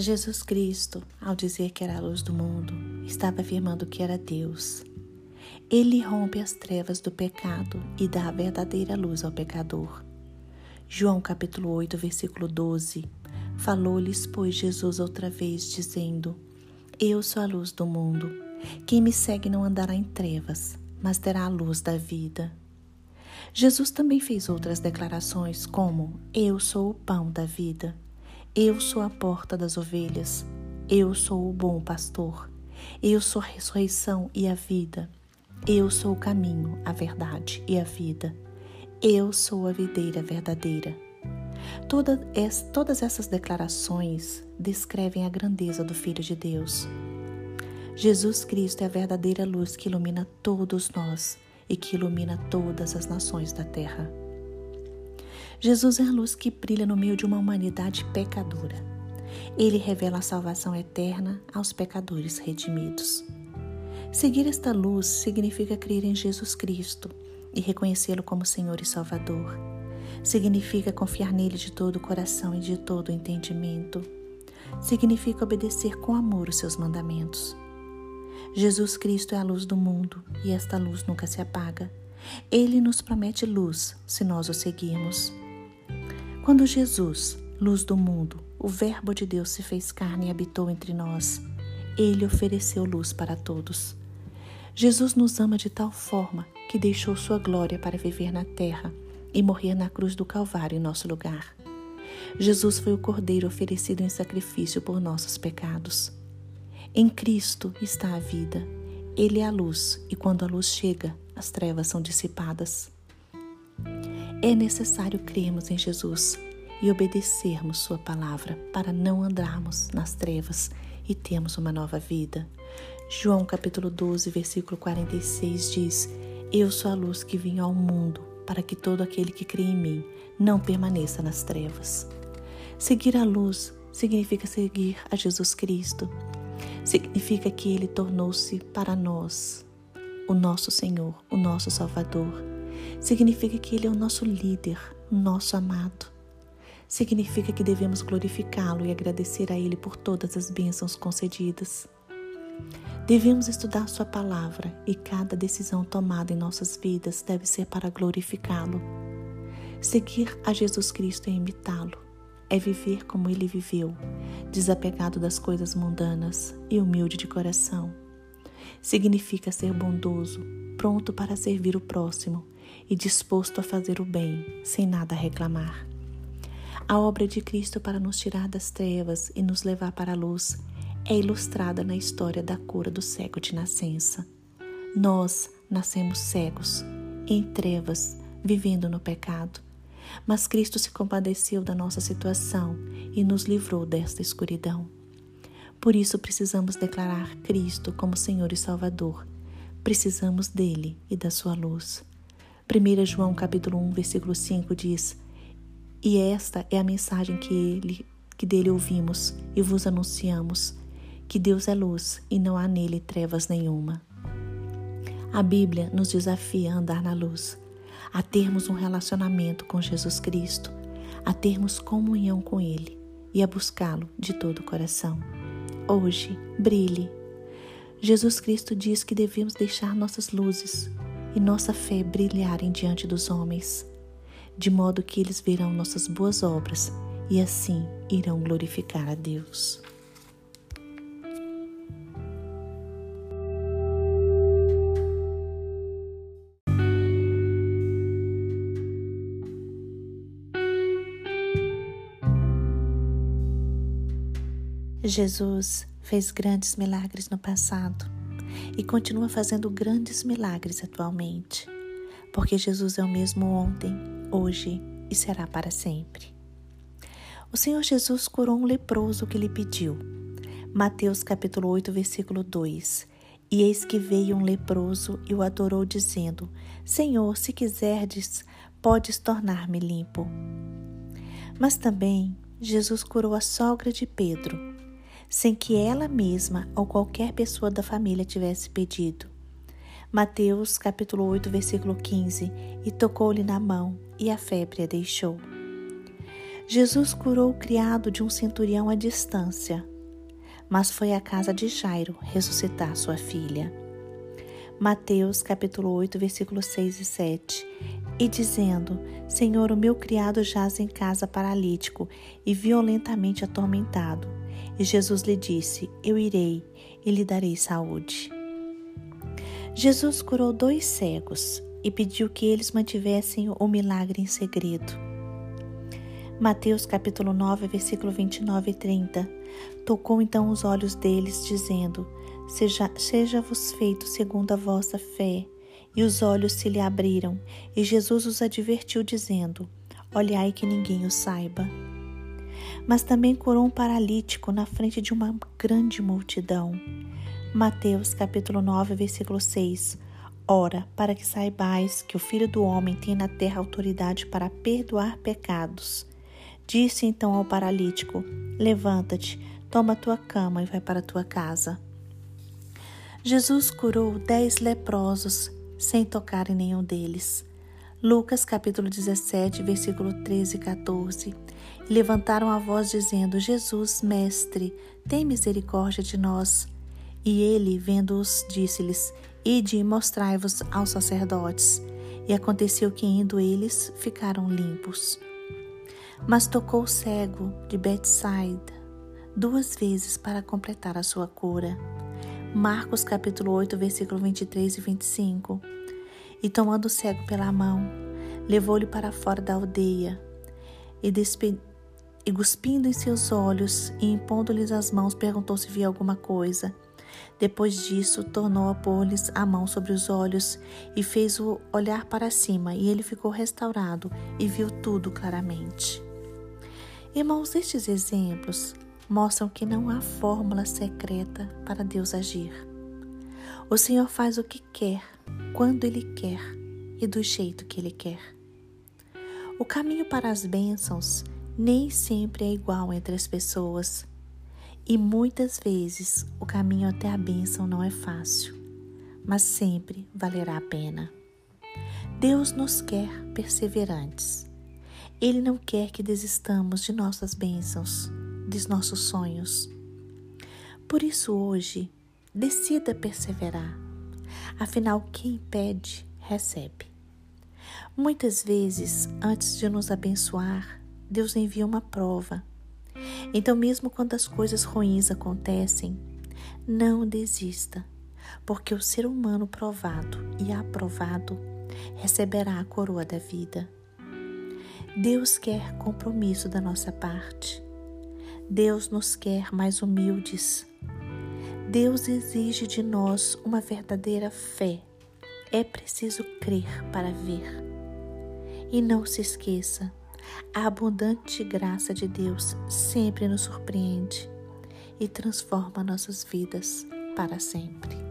Jesus Cristo, ao dizer que era a luz do mundo, estava afirmando que era Deus. Ele rompe as trevas do pecado e dá a verdadeira luz ao pecador. João capítulo 8, versículo 12. Falou-lhes, pois, Jesus outra vez, dizendo: Eu sou a luz do mundo. Quem me segue não andará em trevas, mas terá a luz da vida. Jesus também fez outras declarações, como: Eu sou o pão da vida. Eu sou a porta das ovelhas. Eu sou o bom pastor. Eu sou a ressurreição e a vida. Eu sou o caminho, a verdade e a vida. Eu sou a videira verdadeira. todas essas declarações descrevem a grandeza do Filho de Deus. Jesus Cristo é a verdadeira luz que ilumina todos nós e que ilumina todas as nações da terra. Jesus é a luz que brilha no meio de uma humanidade pecadora. Ele revela a salvação eterna aos pecadores redimidos. Seguir esta luz significa crer em Jesus Cristo e reconhecê-lo como Senhor e Salvador. Significa confiar nele de todo o coração e de todo o entendimento. Significa obedecer com amor os seus mandamentos. Jesus Cristo é a luz do mundo e esta luz nunca se apaga. Ele nos promete luz se nós o seguirmos. Quando Jesus, luz do mundo, o Verbo de Deus se fez carne e habitou entre nós, ele ofereceu luz para todos. Jesus nos ama de tal forma que deixou sua glória para viver na terra e morrer na cruz do Calvário em nosso lugar. Jesus foi o Cordeiro oferecido em sacrifício por nossos pecados. Em Cristo está a vida. Ele é a luz, e quando a luz chega, as trevas são dissipadas. É necessário crermos em Jesus e obedecermos Sua palavra para não andarmos nas trevas e termos uma nova vida. João capítulo 12, versículo 46 diz: Eu sou a luz que vim ao mundo para que todo aquele que crê em mim não permaneça nas trevas. Seguir a luz significa seguir a Jesus Cristo. Significa que ele tornou-se para nós o nosso Senhor, o nosso Salvador Significa que Ele é o nosso líder, nosso amado. Significa que devemos glorificá-lo e agradecer a Ele por todas as bênçãos concedidas. Devemos estudar Sua palavra e cada decisão tomada em nossas vidas deve ser para glorificá-lo. Seguir a Jesus Cristo é imitá-lo, é viver como ele viveu, desapegado das coisas mundanas e humilde de coração. Significa ser bondoso, pronto para servir o próximo e disposto a fazer o bem, sem nada reclamar. A obra de Cristo para nos tirar das trevas e nos levar para a luz é ilustrada na história da cura do cego de nascença. Nós nascemos cegos, em trevas, vivendo no pecado, mas Cristo se compadeceu da nossa situação e nos livrou desta escuridão. Por isso precisamos declarar Cristo como Senhor e Salvador. Precisamos dele e da sua luz. 1 João capítulo 1, versículo 5 diz: E esta é a mensagem que, ele, que dele ouvimos e vos anunciamos, que Deus é luz e não há nele trevas nenhuma. A Bíblia nos desafia a andar na luz, a termos um relacionamento com Jesus Cristo, a termos comunhão com Ele e a buscá-lo de todo o coração. Hoje, brilhe. Jesus Cristo diz que devemos deixar nossas luzes e nossa fé brilharem diante dos homens, de modo que eles verão nossas boas obras e assim irão glorificar a Deus. Jesus fez grandes milagres no passado e continua fazendo grandes milagres atualmente, porque Jesus é o mesmo ontem, hoje e será para sempre. O Senhor Jesus curou um leproso que lhe pediu. Mateus capítulo 8, versículo 2. E eis que veio um leproso e o adorou, dizendo: Senhor, se quiserdes, podes tornar-me limpo. Mas também Jesus curou a sogra de Pedro sem que ela mesma ou qualquer pessoa da família tivesse pedido. Mateus capítulo 8, versículo 15, e tocou-lhe na mão, e a febre a deixou. Jesus curou o criado de um centurião à distância, mas foi à casa de Jairo ressuscitar sua filha. Mateus capítulo 8, versículos 6 e 7. E dizendo: Senhor, o meu criado jaz em casa paralítico e violentamente atormentado. E Jesus lhe disse: Eu irei e lhe darei saúde. Jesus curou dois cegos e pediu que eles mantivessem o milagre em segredo. Mateus capítulo 9, versículo 29 e 30. Tocou então os olhos deles, dizendo: Seja, seja-vos feito segundo a vossa fé. E os olhos se lhe abriram, e Jesus os advertiu, dizendo: Olhai que ninguém o saiba. Mas também curou um paralítico na frente de uma grande multidão. Mateus capítulo 9, versículo 6. Ora, para que saibais que o Filho do Homem tem na terra autoridade para perdoar pecados. Disse então ao paralítico: Levanta-te, toma tua cama e vai para a tua casa. Jesus curou dez leprosos sem tocar em nenhum deles. Lucas capítulo 17, versículo 13 e 14. Levantaram a voz dizendo: Jesus, mestre, tem misericórdia de nós. E ele, vendo-os, disse-lhes: Ide e mostrai-vos aos sacerdotes. E aconteceu que, indo eles, ficaram limpos. Mas tocou o cego de Betsaida duas vezes para completar a sua cura. Marcos capítulo 8, versículo 23 e 25. E tomando o cego pela mão, levou-lhe para fora da aldeia e, despe... e cuspindo em seus olhos e impondo-lhes as mãos, perguntou se via alguma coisa. Depois disso, tornou a pôr-lhes a mão sobre os olhos e fez-o olhar para cima, e ele ficou restaurado e viu tudo claramente. Irmãos, estes exemplos mostram que não há fórmula secreta para Deus agir. O Senhor faz o que quer, quando Ele quer e do jeito que Ele quer. O caminho para as bênçãos nem sempre é igual entre as pessoas e muitas vezes o caminho até a bênção não é fácil, mas sempre valerá a pena. Deus nos quer perseverantes. Ele não quer que desistamos de nossas bênçãos, dos nossos sonhos. Por isso, hoje, decida perseverar. Afinal, quem pede, recebe. Muitas vezes, antes de nos abençoar, Deus envia uma prova. Então, mesmo quando as coisas ruins acontecem, não desista, porque o ser humano provado e aprovado receberá a coroa da vida. Deus quer compromisso da nossa parte. Deus nos quer mais humildes. Deus exige de nós uma verdadeira fé. É preciso crer para ver. E não se esqueça, a abundante graça de Deus sempre nos surpreende e transforma nossas vidas para sempre.